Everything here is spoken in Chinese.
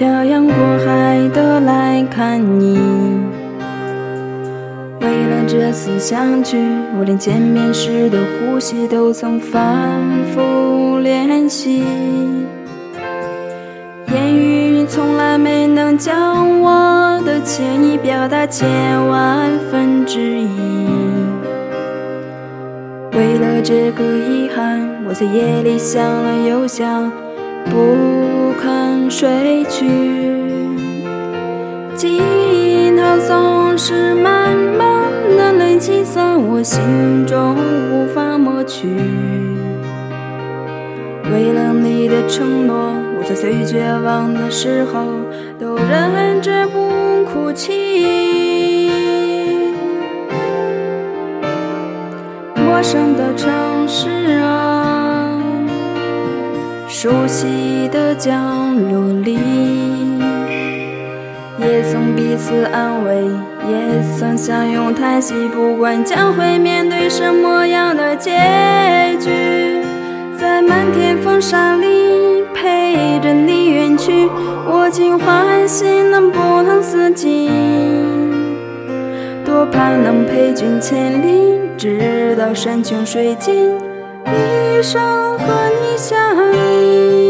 漂洋过海的来看你。为了这次相聚，我连见面时的呼吸都曾反复练习。言语从来没能将我的歉意表达千万分之一。为了这个遗憾，我在夜里想了又想，不肯睡去。记忆它总是慢慢的累积在我心中，无法抹去。为了你的承诺，我在最绝望的时候都忍着不哭泣。陌生的城市啊，熟悉的角落里，也曾彼此安慰，也曾相拥叹息。不管将会面对什么样的结局，在漫天风沙里陪着你远去，我尽欢喜能不能四季，多盼能陪君千里。直到山穷水尽，一生和你相依。